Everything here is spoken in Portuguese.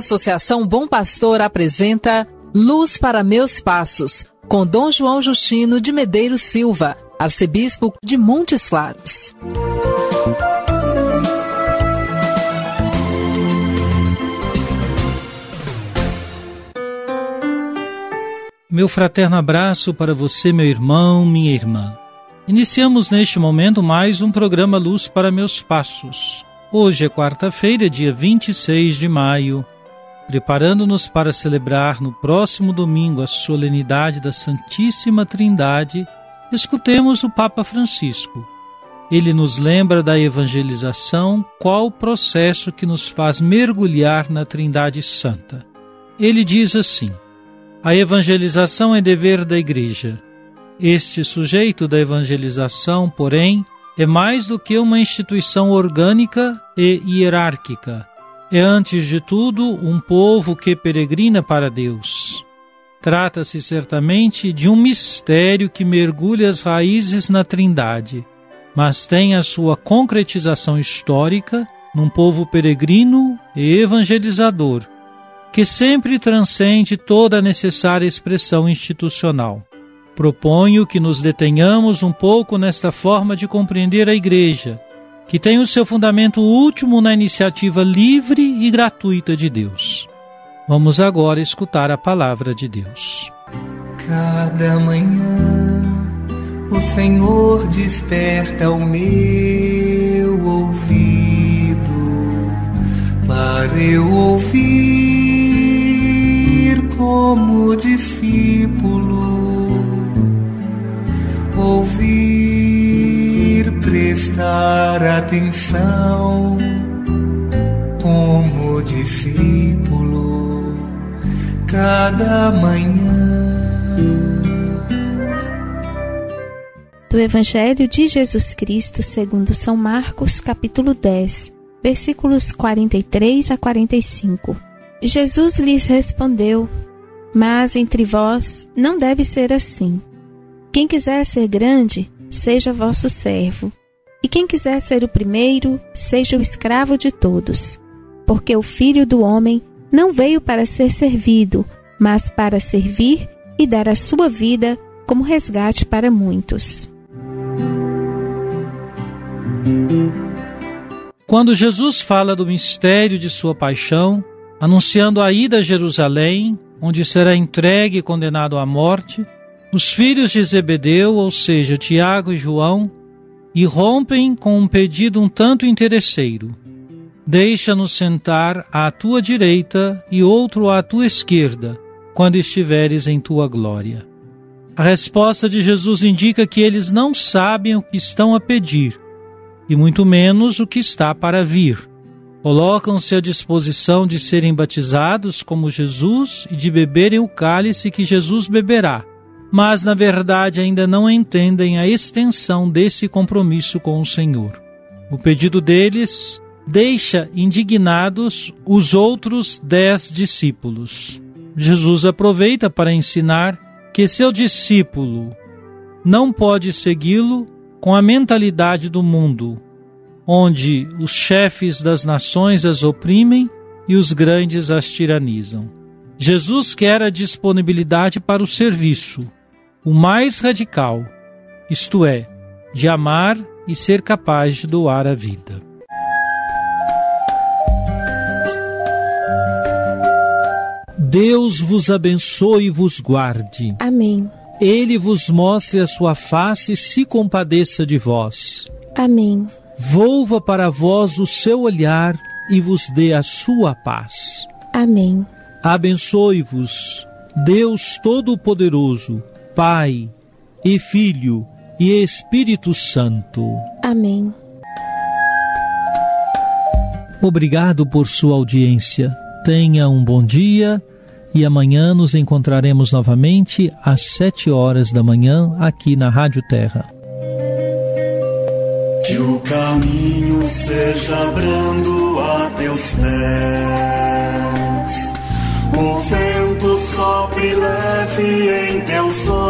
Associação Bom Pastor apresenta Luz para Meus Passos, com Dom João Justino de Medeiros Silva, arcebispo de Montes Claros. Meu fraterno abraço para você, meu irmão, minha irmã. Iniciamos neste momento mais um programa Luz para Meus Passos. Hoje é quarta-feira, dia 26 de maio. Preparando-nos para celebrar no próximo domingo a solenidade da Santíssima Trindade, escutemos o Papa Francisco. Ele nos lembra da evangelização, qual o processo que nos faz mergulhar na Trindade Santa. Ele diz assim: A evangelização é dever da Igreja. Este sujeito da evangelização, porém, é mais do que uma instituição orgânica e hierárquica. É, antes de tudo, um povo que peregrina para Deus. Trata-se certamente de um mistério que mergulha as raízes na Trindade, mas tem a sua concretização histórica num povo peregrino e evangelizador, que sempre transcende toda a necessária expressão institucional. Proponho que nos detenhamos um pouco nesta forma de compreender a Igreja, que tem o seu fundamento último na iniciativa livre e gratuita de Deus. Vamos agora escutar a palavra de Deus. Cada manhã o Senhor desperta o meu ouvido para eu ouvir como discípulo ouvir, prestar atenção como discípulo cada manhã. Do Evangelho de Jesus Cristo, segundo São Marcos, capítulo 10, versículos 43 a 45. Jesus lhes respondeu: Mas entre vós não deve ser assim quem quiser ser grande, seja vosso servo. E quem quiser ser o primeiro, seja o escravo de todos. Porque o filho do homem não veio para ser servido, mas para servir e dar a sua vida como resgate para muitos. Quando Jesus fala do mistério de sua paixão, anunciando a ida a Jerusalém, onde será entregue e condenado à morte, os filhos de Zebedeu, ou seja, Tiago e João, irrompem com um pedido um tanto interesseiro. Deixa-nos sentar à tua direita e outro à tua esquerda, quando estiveres em tua glória. A resposta de Jesus indica que eles não sabem o que estão a pedir, e muito menos o que está para vir. Colocam-se à disposição de serem batizados como Jesus e de beberem o cálice que Jesus beberá mas na verdade ainda não entendem a extensão desse compromisso com o Senhor. O pedido deles deixa indignados os outros dez discípulos. Jesus aproveita para ensinar que seu discípulo não pode segui-lo com a mentalidade do mundo, onde os chefes das nações as oprimem e os grandes as tiranizam. Jesus quer a disponibilidade para o serviço, o mais radical, isto é, de amar e ser capaz de doar a vida. Deus vos abençoe e vos guarde. Amém. Ele vos mostre a sua face e se compadeça de vós. Amém. Volva para vós o seu olhar e vos dê a sua paz. Amém. Abençoe-vos, Deus Todo-Poderoso, Pai e Filho e Espírito Santo. Amém. Obrigado por sua audiência. Tenha um bom dia e amanhã nos encontraremos novamente às sete horas da manhã aqui na Rádio Terra. Que o caminho seja brando a teus pés, o vento sopre leve em teus ombros,